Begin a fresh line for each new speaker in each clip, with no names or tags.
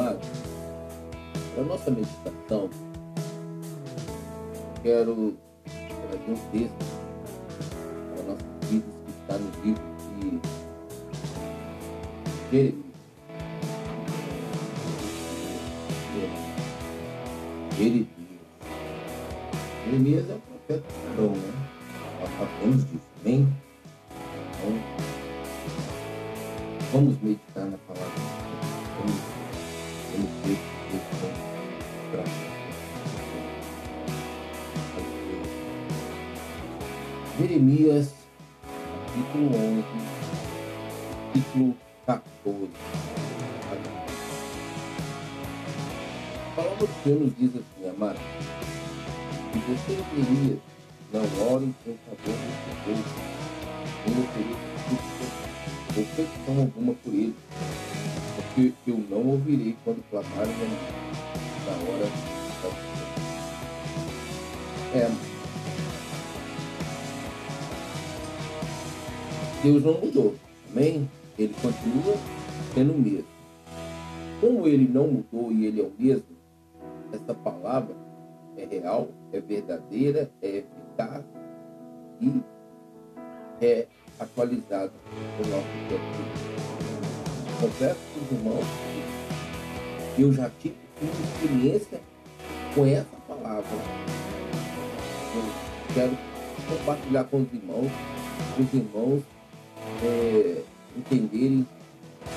Amados, para a nossa meditação, quero trazer um texto para nossas vidas que está no livro de Jeremias. Jeremias. Jeremias é um profeta Arão, né? Nós sabemos disso, amém? Então, vamos meditar na palavra Jeremias, capítulo 11, capítulo 14. A palavra do Senhor nos diz assim, amado, que você, Jeremias, não ore em favor do seu povo, nem ofereça ou petição alguma por ele, porque eu não ouvirei quando clamarem na hora da É, Deus não mudou, amém? Ele continua sendo o mesmo. Como ele não mudou e ele é o mesmo, essa palavra é real, é verdadeira, é eficaz e é atualizada no nosso tempo. Para os irmãos eu já tive experiência com essa palavra. Eu quero compartilhar com os irmãos, os irmãos é, entenderem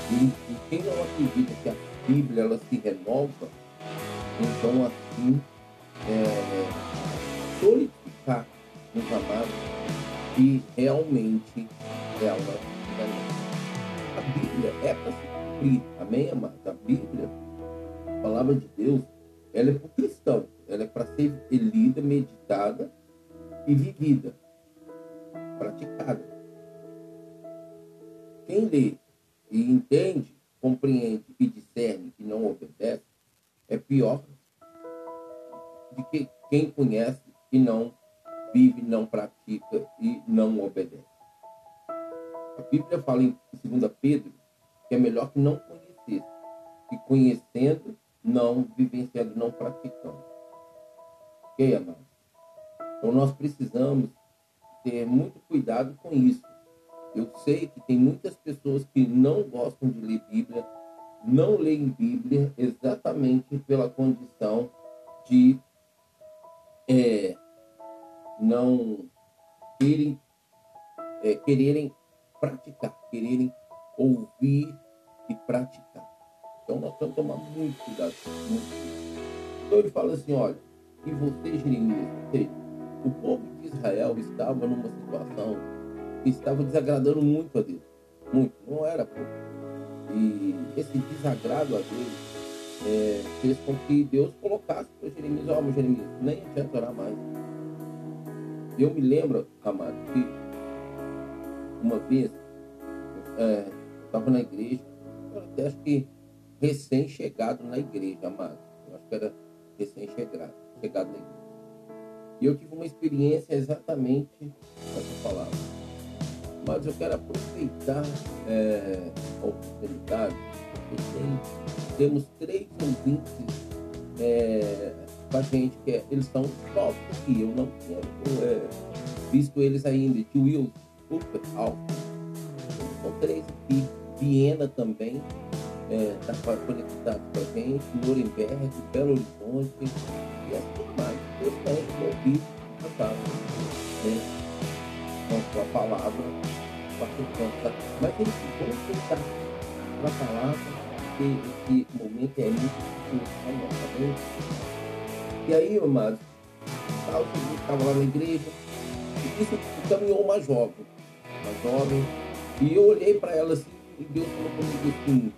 que quem não acredita que a Bíblia ela se renova, então assim é, solidificar nos amados que realmente ela se renova. A Bíblia é para se cumprir, amém, amados? A Bíblia, a palavra de Deus, ela é para o cristão, ela é para ser lida, meditada e vivida, praticada. Quem lê e entende, compreende e discerne e não obedece, é pior do que quem conhece e não vive, não pratica e não obedece. A Bíblia fala em 2 Pedro que é melhor que não conhecesse, que conhecendo, não vivenciando, não praticando. Ok, amados? Então nós precisamos ter muito cuidado com isso. Eu sei que tem muitas pessoas que não gostam de ler Bíblia, não leem Bíblia exatamente pela condição de é, não é, quererem praticar, quererem ouvir e praticar. Então nós temos que tomar muito cuidado. Muito. Então ele fala assim, olha, e você, Jeremias, o povo de Israel estava numa situação estava desagradando muito a Deus. Muito, não era pouco. E esse desagrado a Deus é, fez com que Deus colocasse para Jeremias, ó, oh, Jeremias, nem adianta orar mais. Eu me lembro, amado, que uma vez é, estava na igreja, eu acho que recém-chegado na igreja, amado. Eu acho que era recém-chegado chegado na igreja. E eu tive uma experiência exatamente essa palavra mas eu quero aproveitar é, a oportunidade, porque tem, temos três ouvintes é, com a gente, que é, eles são novos aqui, eu não tinha é, visto eles ainda, de Will, alto. São três aqui, Viena também, está é, conectado com a gente, Nuremberg, Belo Horizonte, e assim mais, eu tenho ouvido cantar. Né? com a palavra participando. Mas ele ficou aceitar a palavra, porque esse momento é muito difícil, tá E aí, amados, estava lá na igreja, e isso caminhou uma jovem, uma jovem, e eu olhei para ela assim, e Deus falou comigo assim,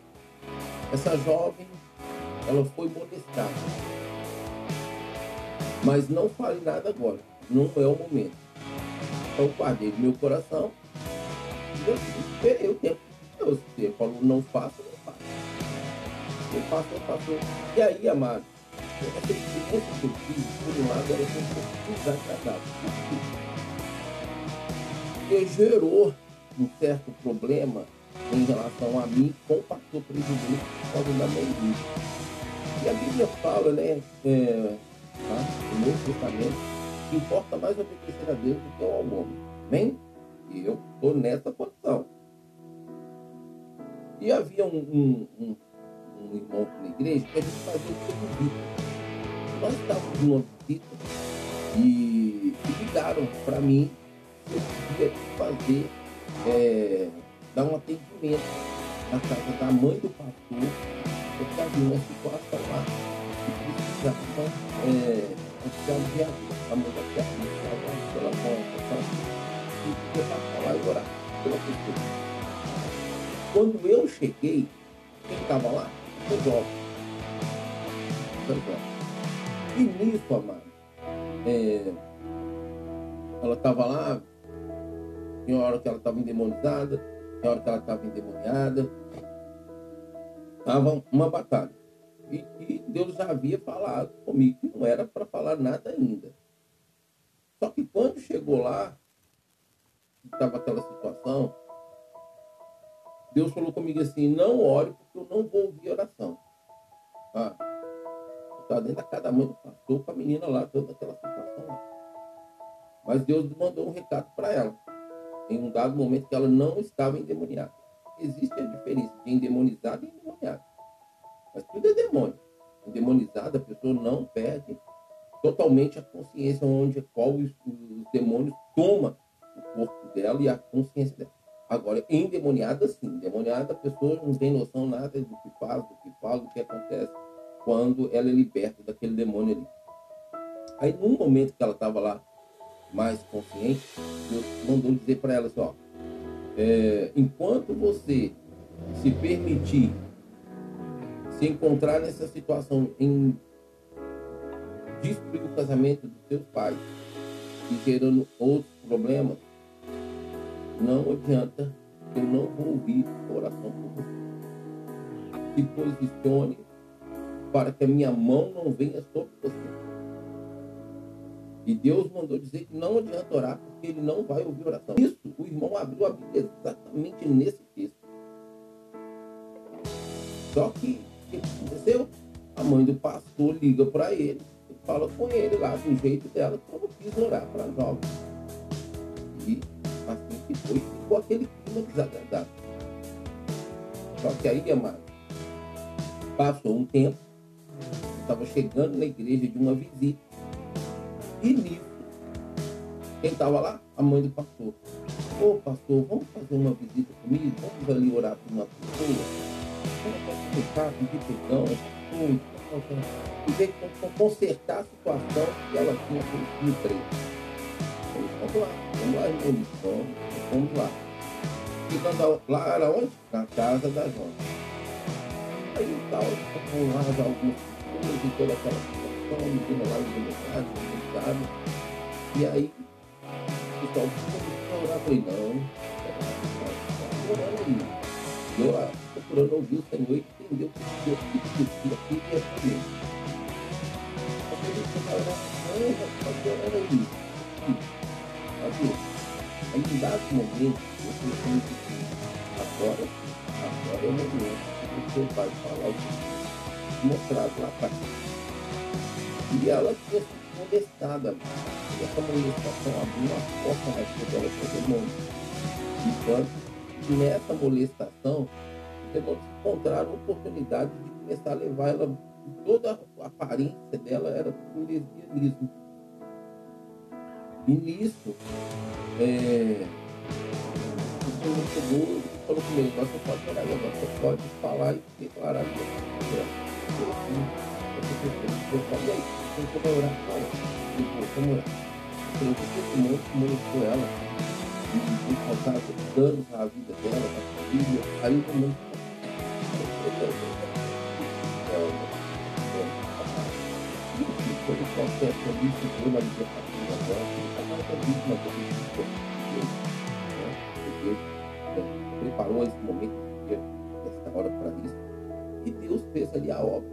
essa jovem, ela foi molestada. Mas não fale nada agora, não é o momento. Então guardei meu coração. E eu esperei o tempo de Deus. Ele falou, não faço, não faço. Eu faço, eu faço. E aí, amado, essa experiência que eu fiz, por um lado, era um pouco desagradável. Porque gerou um certo problema em relação a mim com o pastor presidente por causa da dele. E a Bíblia fala, né, é, tá, no Novo Testamento, que importa mais obedecer a Deus do que ao homem. Amém? E eu estou nessa posição. E havia um, um, um, um irmão na igreja que a gente fazia o visita. Nós estávamos numa visita e, e ligaram para mim podia fazer, é, dar um atendimento na casa da mãe do pastor, porque havia uma situação lá que precisava é, de ajuda. A mãe da estava pela conta, e podia passar lá e orar pela pessoa. Quando eu cheguei, quem estava lá? O jovem. E nisso, amado, é, ela estava lá, tinha hora que ela estava endemonizada, tinha hora que ela estava endemoniada. Estava uma batalha. E, e, Deus já havia falado comigo que não era para falar nada ainda. Só que quando chegou lá, estava aquela situação, Deus falou comigo assim, não ore porque eu não vou ouvir oração. Ah, está dentro da cada mãe do pastor com a menina lá, toda aquela situação lá. Mas Deus mandou um recado para ela. Em um dado momento que ela não estava endemoniada. Existe a diferença de endemonizado e endemoniado. Mas tudo é demônio. Endemonizada, a pessoa não perde totalmente a consciência onde qual os, os demônios toma o corpo dela e a consciência dela. Agora, endemoniada, sim. Endemoniada, a pessoa não tem noção nada do que faz, do que fala, do que acontece quando ela é liberta daquele demônio ali. Aí, num momento que ela estava lá mais consciente, Deus mandou dizer para ela assim, ó, é, enquanto você se permitir se encontrar nessa situação em destruir o casamento dos seus pais e gerando outros problemas, não adianta, eu não vou ouvir oração por você. Se posicione para que a minha mão não venha sobre você. E Deus mandou dizer que não adianta orar porque ele não vai ouvir oração. Isso, o irmão abriu a Bíblia exatamente nesse texto. Só que o que aconteceu? A mãe do pastor liga para ele e fala com ele lá do jeito dela, como quis orar para jovem. E assim que foi, ficou aquele clima desagradável. Só que aí, amado, passou um tempo, estava chegando na igreja de uma visita, e nisso, quem estava lá? A mãe do pastor. Ô pastor, vamos fazer uma visita comigo? Vamos ali orar por uma pessoa? Vamos comunicar, pedir perdão, e ver como consertar a situação que ela tinha com o emprego. Vamos lá, vamos lá, irmão. Vamos, vamos lá. Ficando lá era onde? Na casa da Jona. Aí tal, vamos lá algumas coisas e toda aquela situação, menina lá de metade, sabe? E aí, o pessoal começou a orar, falei, não, está orando aí. Eu procurando ouvir o Senhor e entender o que Deus queria e é comigo. Eu falei, você vai orar, não, está orando aí. Sabe? Aí em dado momento, eu que agora, agora é o momento que você vai falar o que mostrado lá atrás. E ela tinha sido molestada. E essa molestação abriu uma porta na vida dela para o demônio. Enquanto nessa molestação, os demônios encontraram a oportunidade de começar a levar ela, toda a aparência dela era o lesbianismo e nisso, é, o Senhor chegou falou comigo, agora você pode orar, você pode falar e declarar que você é. Eu você vai orar? Olha, ele falou, vamos orar. Porque esse monte molestou ela e tem causado danos à vida dela, à família. Aí o mundo foi o processo ali, que foi uma libertação agora, vítima do Deus, preparou esse momento, essa hora para isso, e Deus fez ali a obra.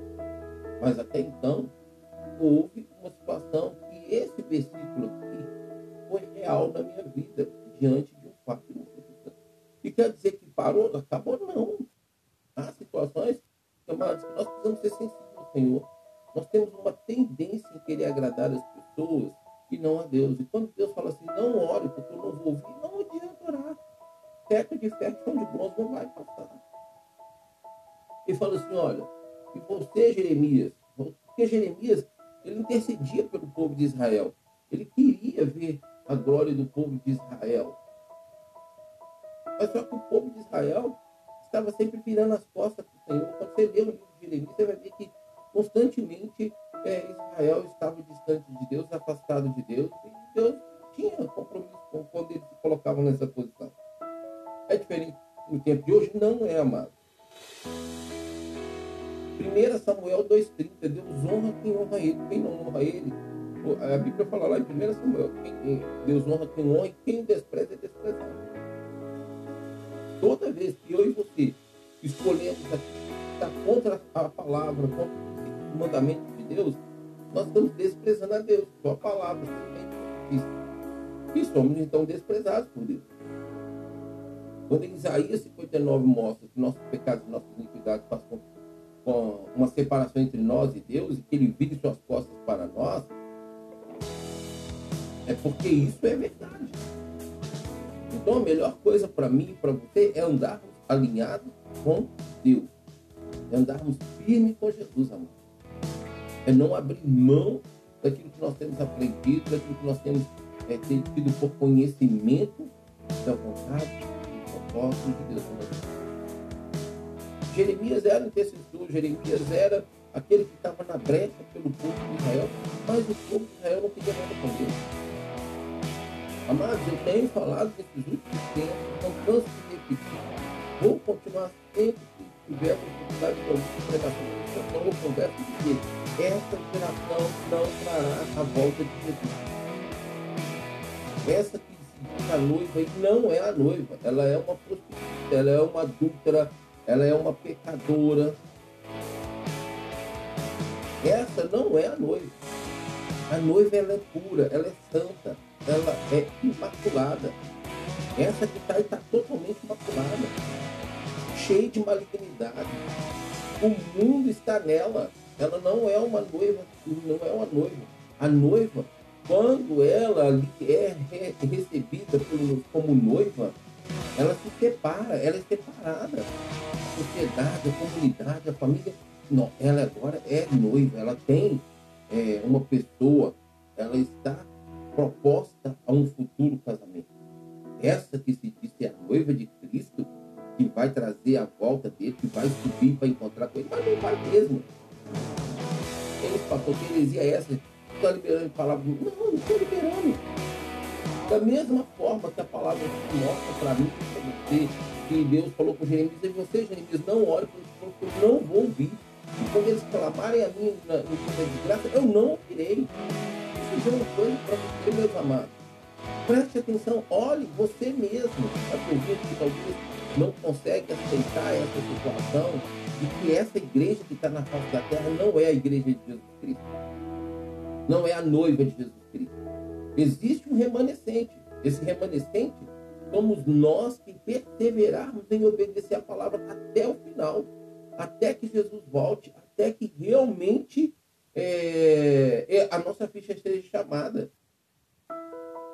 Mas até então, houve uma situação que esse versículo aqui foi real na minha vida, diante de um fato E quer dizer que parou, acabou, não. Há situações, amados, que nós precisamos ser sensíveis ao Senhor. Nós temos uma tendência em querer agradar as pessoas e não a Deus. E quando Deus fala assim, não ore, porque eu não vou ouvir, não adianta orar. Teco de ferro, chão de bronze não vai passar. Ele fala assim, olha, e você, Jeremias, porque Jeremias, ele intercedia pelo povo de Israel. Ele queria ver a glória do povo de Israel. Mas só que o povo de Israel estava sempre virando as costas para o Senhor. Quando você lê o livro de Jeremias, você vai ver que constantemente é, Israel estava distante de Deus, afastado de Deus, e Deus tinha compromisso com quando eles se colocavam nessa posição. É diferente no tempo de hoje? Não é, amado. 1 Samuel 2,30, Deus honra quem honra ele, quem não honra ele. A Bíblia fala lá em 1 Samuel, quem, Deus honra quem honra e quem despreza é desprezado. Toda vez que eu e você escolhemos estar contra a palavra, contra o mandamento de Deus, nós estamos desprezando a Deus, sua palavra, e somos então desprezados por Deus. Quando Isaías 59 mostra que nossos pecados e nossas iniquidades passam com uma separação entre nós e Deus e que ele vire suas costas para nós, é porque isso é verdade. Então a melhor coisa para mim e para você é andarmos alinhados com Deus. É andarmos firme com Jesus, amor. É não abrir mão daquilo que nós temos aprendido, daquilo que nós temos é, tido por conhecimento da vontade e propósito de Deus. Jeremias era intercessor, Jeremias era aquele que estava na brecha pelo povo de Israel, mas o povo de Israel não queria nada com Deus. Amados, eu tenho falado nesses últimos tempos, não canso de repetir. Vou continuar sempre que tiver a oportunidade de ouvir pregação cristã, eu converso de dizer, essa geração não trará a volta de Jesus. Essa que se diz a noiva não é a noiva, ela é uma prostituta, ela é uma adúltera, ela é uma pecadora. Essa não é a noiva. A noiva ela é pura, ela é santa, ela é imaculada. Essa que está está totalmente imaculada, cheia de malignidade. O mundo está nela. Ela não é uma noiva, não é uma noiva. A noiva, quando ela é recebida como noiva, ela se separa, ela é separada. A sociedade, a comunidade, a família, não, ela agora é noiva, ela tem é, uma pessoa, ela está proposta a um futuro casamento. Essa que se diz ser a noiva de Cristo, que vai trazer a volta dele, que vai subir para encontrar com ele, mas não vai mesmo. Ele pastor, que heresia é essa? Está liberando palavras? Não, não estou liberando. Da mesma forma que a palavra mostra para mim, para você, que Deus falou com Jeremias, e você, Jeremias, não ore, porque eu não vou ouvir. E quando eles clamarem a mim no dia de graça, eu não ouvirei dizer uma coisa para você, meus amados. Preste atenção, olhe você mesmo. Acredito que talvez não consegue aceitar essa situação e que essa igreja que está na face da terra não é a igreja de Jesus Cristo. Não é a noiva de Jesus Cristo. Existe um remanescente. Esse remanescente somos nós que perseverarmos em obedecer a palavra até o final, até que Jesus volte, até que realmente é, é, a nossa ficha seja chamada.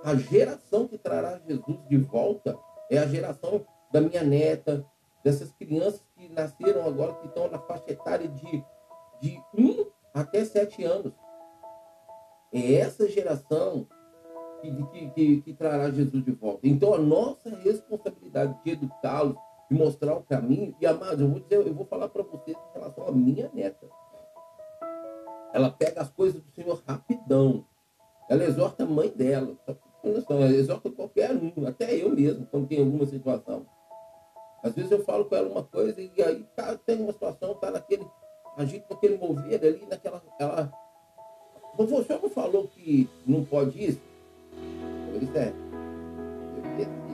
A geração que trará Jesus de volta é a geração da minha neta, dessas crianças que nasceram agora, que estão na faixa etária de, de 1 até 7 anos. É essa geração que, que, que, que trará Jesus de volta. Então, a nossa responsabilidade de educá-los, de mostrar o caminho, e amados, eu vou dizer, eu vou falar para vocês em relação à minha neta. Ela pega as coisas do Senhor rapidão. Ela exorta a mãe dela. Ela exorta qualquer um, até eu mesmo, quando tem alguma situação. Às vezes eu falo com ela uma coisa e aí tá, tem uma situação, tá naquele, agito naquele mover ali, naquela. Ela, o senhor não falou que não pode isso? Disse, é. Eu decidi.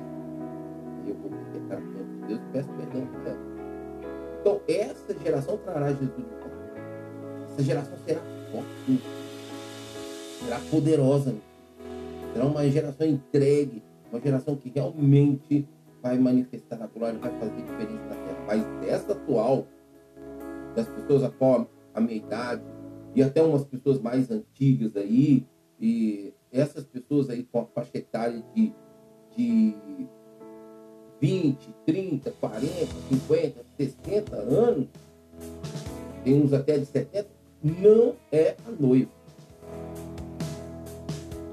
Eu vou ter cara de Deus peço perdão por ela. Então, essa geração trará Jesus de volta. Essa geração será forte, será poderosa, será uma geração entregue, uma geração que realmente vai manifestar a glória, vai fazer diferença na terra. Mas essa atual, das pessoas a, a minha idade, e até umas pessoas mais antigas aí, e essas pessoas aí com a faixa etária de, de 20, 30, 40, 50, 60 anos, tem uns até de 70, não é a noiva.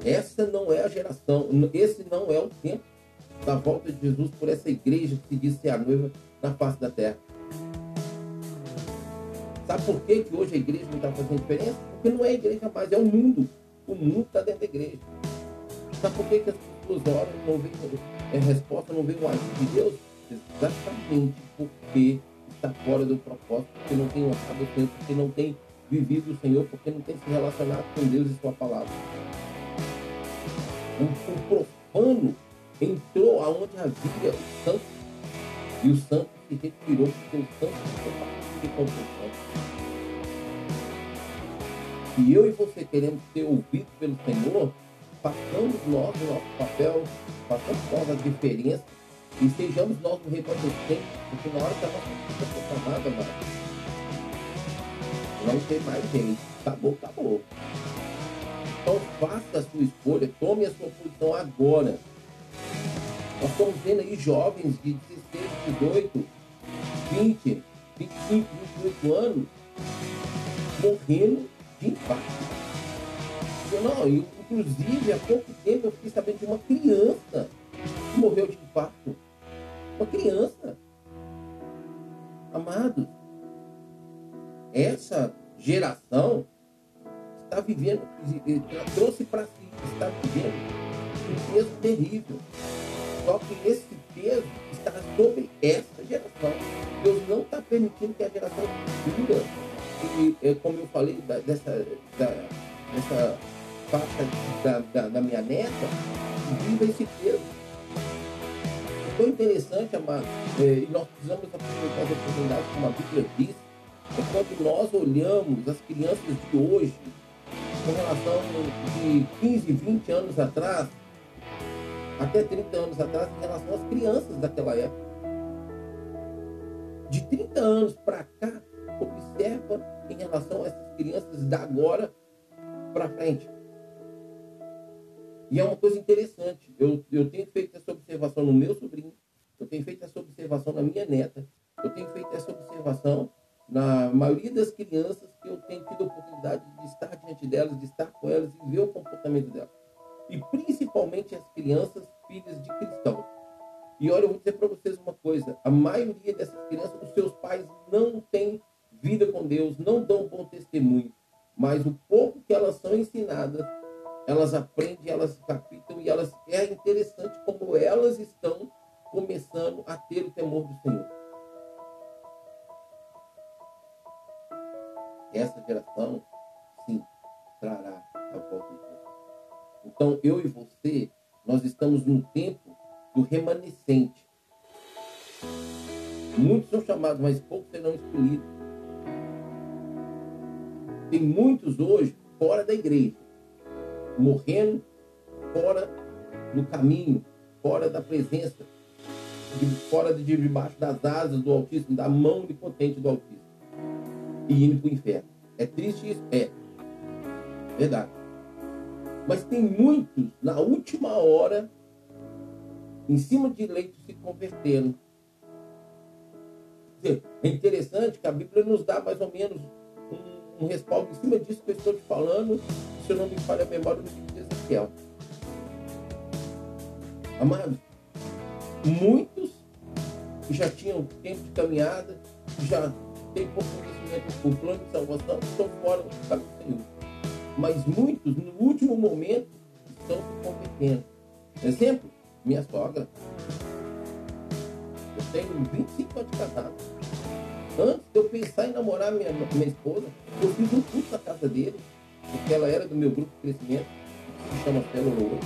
Essa não é a geração, esse não é o tempo da volta de Jesus por essa igreja que se diz ser a noiva na face da terra. Sabe por que, que hoje a igreja não está fazendo diferença? Porque não é a igreja mais, é o mundo. O mundo está dentro da igreja. Sabe por que, que as pessoas oram não veem é, resposta, não veem o agir de Deus? Exatamente porque está fora do propósito, porque não tem honrado o Senhor, porque não tem vivido o Senhor, porque não tem se relacionado com Deus e sua palavra. O, o profano entrou aonde havia o santo, e o santo se retirou, porque o santo se compartilha com o santo. E eu e você queremos ser ouvidos pelo Senhor, façamos nós o nosso papel, façamos nós a diferença e sejamos nós o remanescente, porque na hora que a nossa vida for chamada, mano, não tem mais gente. Acabou, acabou. Então faça a sua escolha, tome a sua posição agora. Nós estamos vendo aí jovens de 16, 18, 20, 25, 28 anos morrendo de infarto. Não, eu, inclusive, há pouco tempo eu fiquei sabendo de uma criança que morreu de infarto. Uma criança. Amados, essa geração está vivendo, trouxe para si, está vivendo um peso terrível. Só que esse peso está sobre essa geração. Deus não está permitindo que a geração futura, e, é, como eu falei, dessa, da, dessa faixa da, da, da minha neta, viva esse peso. É tão interessante, amado, é, e nós precisamos aproveitar as oportunidades, como a Bíblia diz, é quando nós olhamos as crianças de hoje, com relação de 15, 20 anos atrás, até 30 anos atrás, em relação às crianças daquela época. De 30 anos para cá, observa em relação a essas crianças da agora para frente. E é uma coisa interessante. Eu, eu tenho feito essa observação no meu sobrinho, eu tenho feito essa observação na minha neta, eu tenho feito essa observação na maioria das crianças que eu tenho tido a oportunidade de estar diante delas, de estar com elas e ver o comportamento delas. E principalmente as crianças filhas de cristãos. E olha, eu vou dizer para vocês uma coisa: a maioria dessas crianças, os seus pais não têm vida com Deus, não dão bom testemunho, mas o pouco que elas são ensinadas elas aprendem, elas captam e elas é interessante como elas estão começando a ter o temor do Senhor. Essa geração, sim, trará a volta de Deus. Então, eu e você, nós estamos no tempo do remanescente. Muitos são chamados, mas poucos serão escolhidos. Tem muitos hoje fora da igreja morrendo fora do caminho, fora da presença, de, fora de debaixo das asas do Altíssimo, da mão onipotente do Altíssimo, e indo para o inferno. É triste isso? É. Verdade. Mas tem muitos, na última hora, em cima de leito, se convertendo. É interessante que a Bíblia nos dá mais ou menos um, respaldo em cima disso que eu estou te falando, se eu não me falha a memória, no livro de Ezequiel. Amados, muitos já tinham tempo de caminhada, já têm pouco conhecimento do plano de salvação, estão fora do caminho do. Mas muitos, no último momento, estão se convertendo. Exemplo, minha sogra. Eu tenho 25 anos de casado. Antes de eu pensar em namorar minha, minha esposa, eu fiz um curso na casa dele porque ela era do meu grupo de crescimento, que se chama Célula Ouro.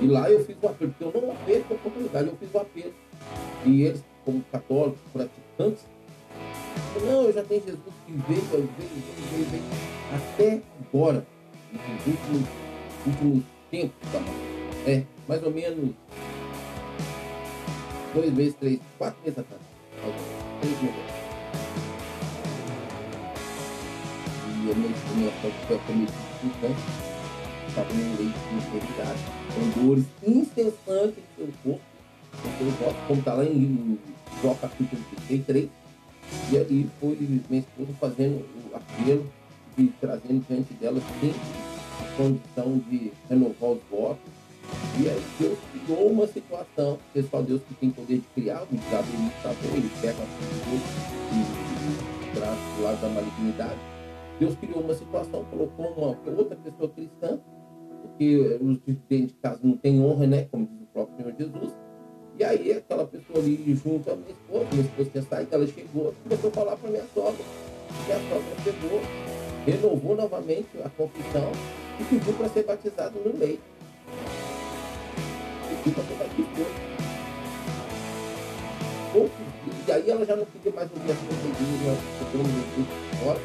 E lá eu fiz o apelo, porque eu não apelo a oportunidade, eu fiz o apelo. E eles, como católicos, praticantes, não, eu já tenho Jesus que veio, veio, veio, veio, veio até agora, nos últimos, últimos tempos, tá? é, mais ou menos dois meses, três, quatro meses atrás. Três meses E a minha minha foi de câncer. Estava no leite de enfermidade, com dores incessantes no seu corpo. Como está lá em Jó capítulo 33. E aí foi minha esposa fazendo o apelo e trazendo diante dela sempre a condição de renovar os votos e aí Deus criou uma situação, porque só Deus que tem poder de criar, o diabo ele sabe, ele pega e traz do lado da malignidade. Deus criou uma situação, colocou uma outra pessoa cristã, porque os dentro de casa não tem honra, né? Como diz o próprio Senhor Jesus. E aí aquela pessoa ali junto à minha esposa, minha esposa tinha saído, ela chegou e começou a falar para minha sogra. Minha sogra chegou, renovou novamente a confissão e pediu para ser batizado no leite E aí ela já não queria mais ouvir as coisas, nós procuramos um curso fora.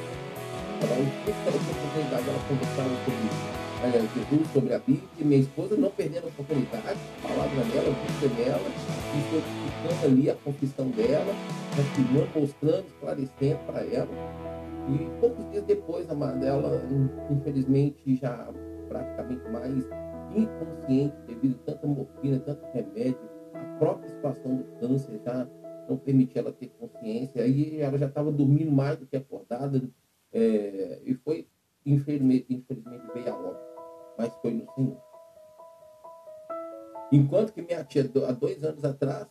Ela, o que ela oportunidade, ela conversava sobre é, Jesus, sobre a Bíblia, e minha esposa não perdendo a oportunidade, a palavra dela, a Bíblia dela, e explicando ali a confissão dela, afirmando, mostrando, esclarecendo para ela. E poucos dias depois, a mãe dela, infelizmente, já praticamente mais inconsciente devido a tanta morfina, tanto remédio, a própria situação do câncer já não permitia ela ter consciência, aí ela já estava dormindo mais do que acordada, é, e foi, infelizmente, infelizmente veio a óbito, mas foi no Senhor. Enquanto que minha tia, há dois anos atrás,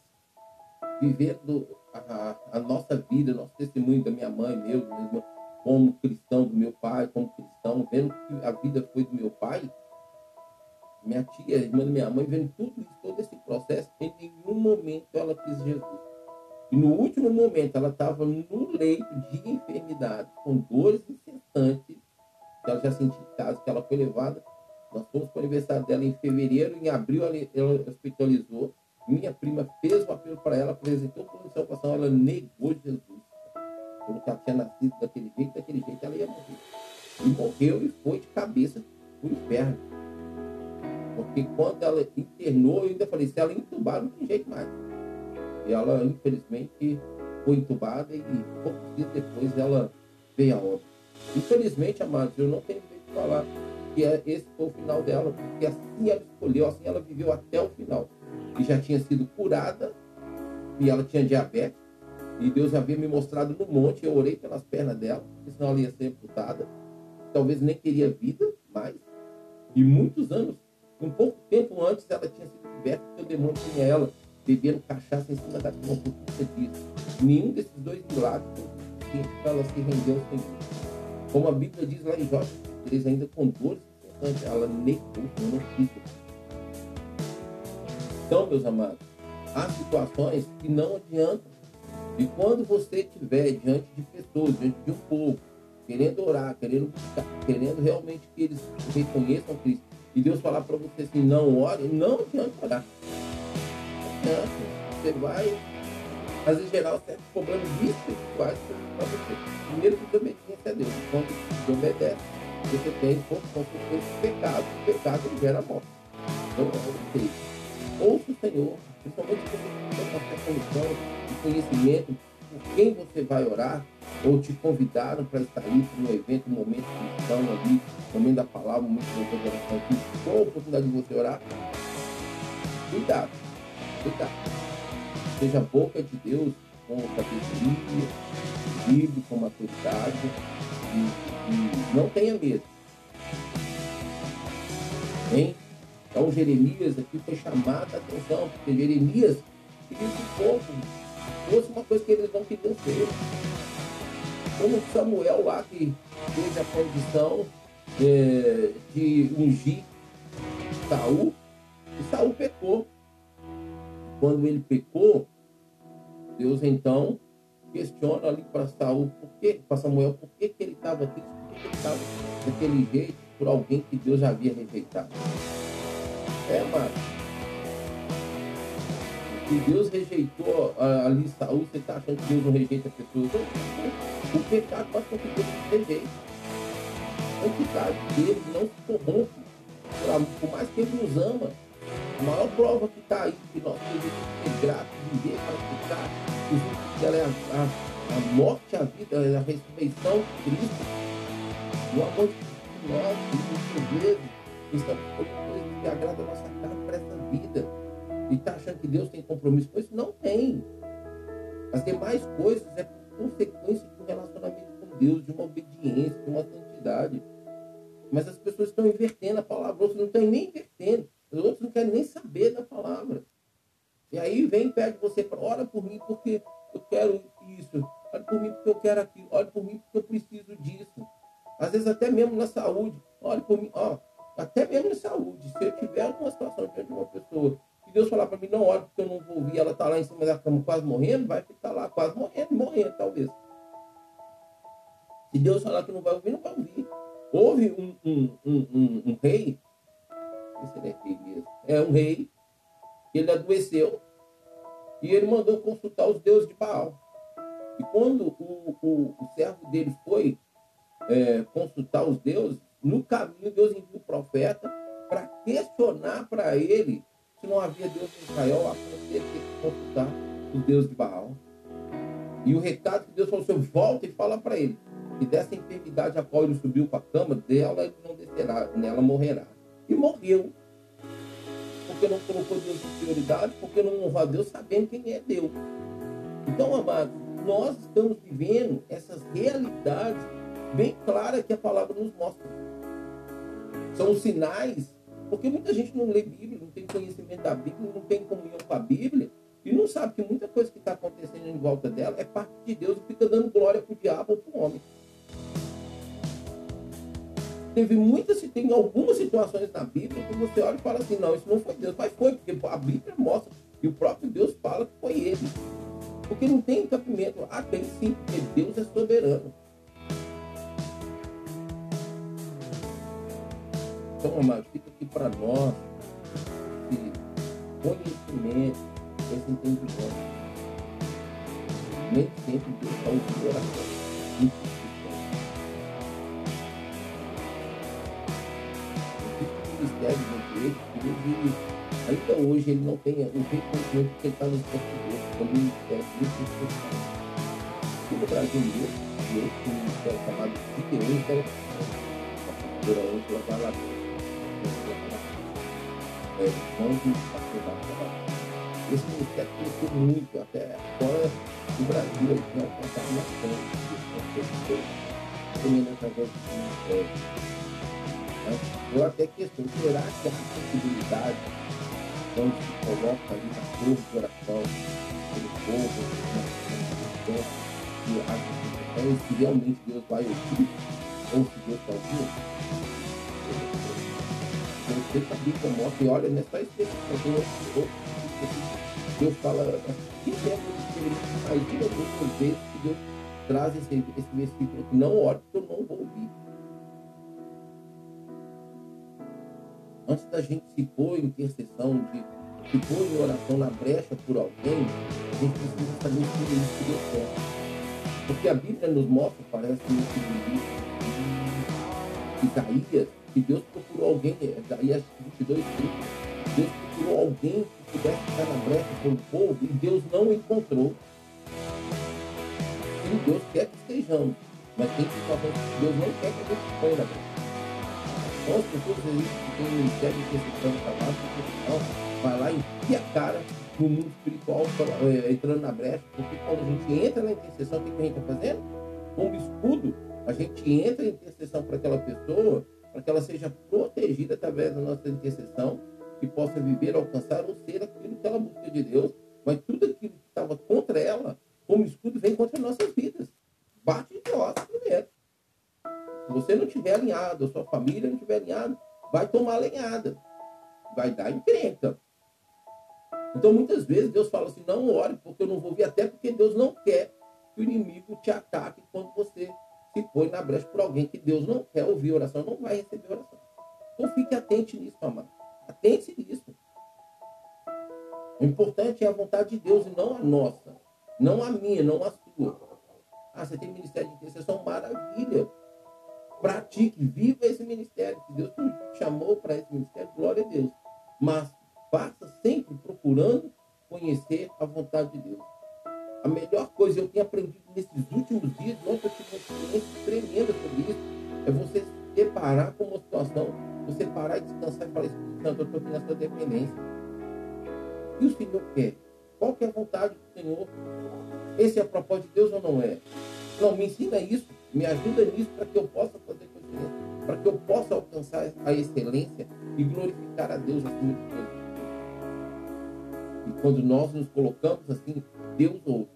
vivendo a, a nossa vida, nosso testemunho da minha mãe, meu, como cristão do meu pai, como cristão, vendo que a vida foi do meu pai, minha tia, irmã da minha mãe, vendo tudo isso, todo esse processo, em nenhum momento ela quis Jesus. E no último momento, ela estava no leito de enfermidade, com dores incessantes, que ela já sentia em casa, que ela foi levada. Nós fomos para o aniversário dela em fevereiro, em abril ela hospitalizou. Minha prima fez o apelo para ela, apresentou a salvação, ela negou Jesus. Que ela tinha nascido daquele jeito, daquele jeito ela ia morrer. E morreu e foi de cabeça para o inferno. Porque quando ela internou, eu ainda falei, se ela entubar, não tem jeito mais. E ela, infelizmente, foi entubada e poucos dias depois ela veio a óbito. Infelizmente, amados, eu não tenho jeito de falar que é, esse foi o final dela, porque assim ela escolheu, assim ela viveu até o final. E já tinha sido curada, e ela tinha diabetes, e Deus havia me mostrado no monte, eu orei pelas pernas dela, senão ela ia ser amputada. Talvez nem teria vida mais. E muitos anos um pouco tempo antes, ela tinha sido liberta porque o demônio tinha ela bebendo cachaça em cima da cama por. Nenhum desses dois milagres ela se Senhor. Como a Bíblia diz lá em Jó, eles ainda com dores ela negou, não quis. Então, meus amados, há situações que não adiantam. E quando você estiver diante de pessoas, diante de um povo, querendo orar, querendo buscar, querendo realmente que eles reconheçam Cristo, e Deus falar para você assim, não ore, não adianta orar. Não adianta. Você vai, às vezes, gerar certos problemas espirituais para você. Primeiro que obediência a Deus. Quando você obedece, você tem, por consequência, pecado. O pecado gera morte. Então, é o Ouça o Senhor, principalmente quando você tem uma condição de conhecimento por quem você vai orar, ou te convidaram para estar ali para um evento, um momento cristão ali, momento da palavra, um momento de oração aqui, com a oportunidade de você orar, cuidado, cuidado. Seja a boca de Deus com sabedoria, livre, com maturidade, e, e não tenha medo. Hein? Então Jeremias aqui foi chamada a atenção, porque Jeremias queria que o povo fosse uma coisa que eles não queriam ser como Samuel lá que teve a condição é, de ungir Saul, e Saul pecou. Quando ele pecou, Deus então questiona ali para Saul, por que, para Samuel, por que, que ele estava triste, por que, que ele estava daquele jeito por alguém que Deus havia rejeitado. É, mas se Deus rejeitou uh, ali Saul, você está achando que Deus não rejeita pessoas? O pecado faz com que Deus rejeite. A entidade dele não se corrompe. Por mais que ele nos ama, A maior prova que está aí, que nós devemos ser gratos, viver para ficar, que ela é a, a, a morte, a vida, a ressurreição de Cristo. O amor de nós, muitas vezes, que agrada a nossa carne para essa vida. E está achando que Deus tem compromisso com isso? Não tem. As demais coisas é consequência de um relacionamento com Deus, de uma obediência, de uma santidade. Mas as pessoas estão invertendo a palavra, outros não estão nem invertendo, os outros não querem nem saber da palavra. E aí vem e pede você, ora por mim porque eu quero isso, ora por mim porque eu quero aquilo, ora por mim porque eu preciso disso. Às vezes até mesmo na saúde, ora por mim, ó, até mesmo na saúde, se eu tiver alguma situação diante de uma pessoa Deus falar para mim, não ore porque eu não vou ouvir, ela está lá em cima da cama quase morrendo, vai ficar lá quase morrendo, morrendo talvez. Se Deus falar que não vai ouvir, não vai ouvir. Houve um, um, um, um, um rei, esse é rei mesmo, é um rei, ele adoeceu e ele mandou consultar os deuses de Baal. E quando o, o, o servo dele foi é, consultar os deuses, no caminho Deus enviou o profeta para questionar para ele se não havia Deus em Israel, a ponto de que consultar os deuses de Baal. E o recado que Deus falou, você volta e fala para ele que dessa enfermidade a qual ele subiu para a cama, dela ele não descerá, nela morrerá. E morreu. Porque não colocou Deus em prioridade, porque não honrou a Deus sabendo quem é Deus. Então, amados, nós estamos vivendo essas realidades bem claras que a palavra nos mostra. São sinais, porque muita gente não lê Bíblia, não tem conhecimento da Bíblia, não tem comunhão com a Bíblia, e não sabe que muita coisa que está acontecendo em volta dela é parte de Deus e fica dando glória para o diabo ou para o homem. Teve muitas, tem algumas situações na Bíblia que você olha e fala assim, não, isso não foi Deus, mas foi, porque a Bíblia mostra, e o próprio Deus fala que foi ele. Porque não tem encapimento. Ah, tem sim, porque Deus é soberano. Então, amado, fica aqui para nós conhecimento, esse entendimento. Nem sempre Deus está ouvindo oração. ministério dentro dele, ele, ainda hoje ele não tem o reconhecimento que ele está nos bastidores, como ministério muito especial. Aqui no Brasil mesmo, esse ministério chamado Gideões da a pastora Ângela Valadão. É, mãos do pastor da Esse ministério cresceu muito, até fora do Brasil, ele tinha alcançado na frente, também através do ministério. Eu até questiono, será que a possibilidade quando se coloca ali na torre de oração, pelo povo, né? que a é se realmente Deus vai ouvir, ou se Deus está ouvindo? Você que a Bíblia mostra e olha, é só explicação, Deus fala, que tempo imagina muitas vezes que Deus traz esse, esse versículo que não porque eu não vou ouvir. antes da gente se pôr em intercessão, de se pôr em oração na brecha por alguém, a gente precisa saber se isso deu certo. Porque a Bíblia nos mostra, parece livro de Isaías, que Deus procurou alguém, Isaías 22, 30, Deus procurou alguém que pudesse ficar na brecha pelo povo e Deus não encontrou. Sim, Deus quer que estejamos, mas tem situações que Deus não quer que a gente ponha na brecha. Então as pessoas que tem o ministério de intercessão para lá, vai lá e enfia a cara no mundo espiritual, é, entrando na brecha, porque quando a gente entra na intercessão, o que a gente está fazendo? Como escudo, a gente entra em intercessão para aquela pessoa, para que ela seja protegida através da nossa intercessão, que possa viver, alcançar ou ser aquilo que ela busca de Deus, mas tudo aquilo que estava contra ela, como escudo, vem contra nossas vidas. Bate de nós primeiro. Se você não estiver alinhado, a sua família não estiver alinhada, vai tomar lenhada. Vai dar encrenca. Então, muitas vezes, Deus fala assim, não ore, porque eu não vou vir, até porque Deus não quer que o inimigo te ataque quando você se põe na brecha por alguém que Deus não quer ouvir oração, não vai receber oração. Então, fique atente nisso, amado. Atente nisso. O importante é a vontade de Deus e não a nossa. Não a minha, não a sua. Ah, você tem ministério de intercessão? Maravilha pratique, viva esse ministério. Se Deus te chamou para esse ministério, glória a Deus. Mas faça sempre procurando conhecer a vontade de Deus. A melhor coisa eu tenho aprendido nesses últimos dias, tive uma experiência tremenda sobre isso, é você se deparar com uma situação, você parar e descansar e falar, Espírito Santo, eu estou aqui nessa dependência. E o Senhor quer? Qual que é a vontade do Senhor? Esse é a propósito de Deus ou não é? Não, me ensina isso, me ajuda nisso para que eu possa fazer coincidência, para que eu possa alcançar a excelência e glorificar a Deus acima de tudo. E quando nós nos colocamos assim, Deus ouve,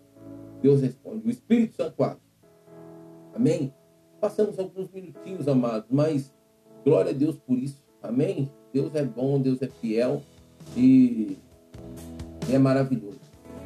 Deus responde, o Espírito Santo age. Amém? Passamos alguns minutinhos, amados, mas glória a Deus por isso. Amém? Deus é bom, Deus é fiel e é maravilhoso.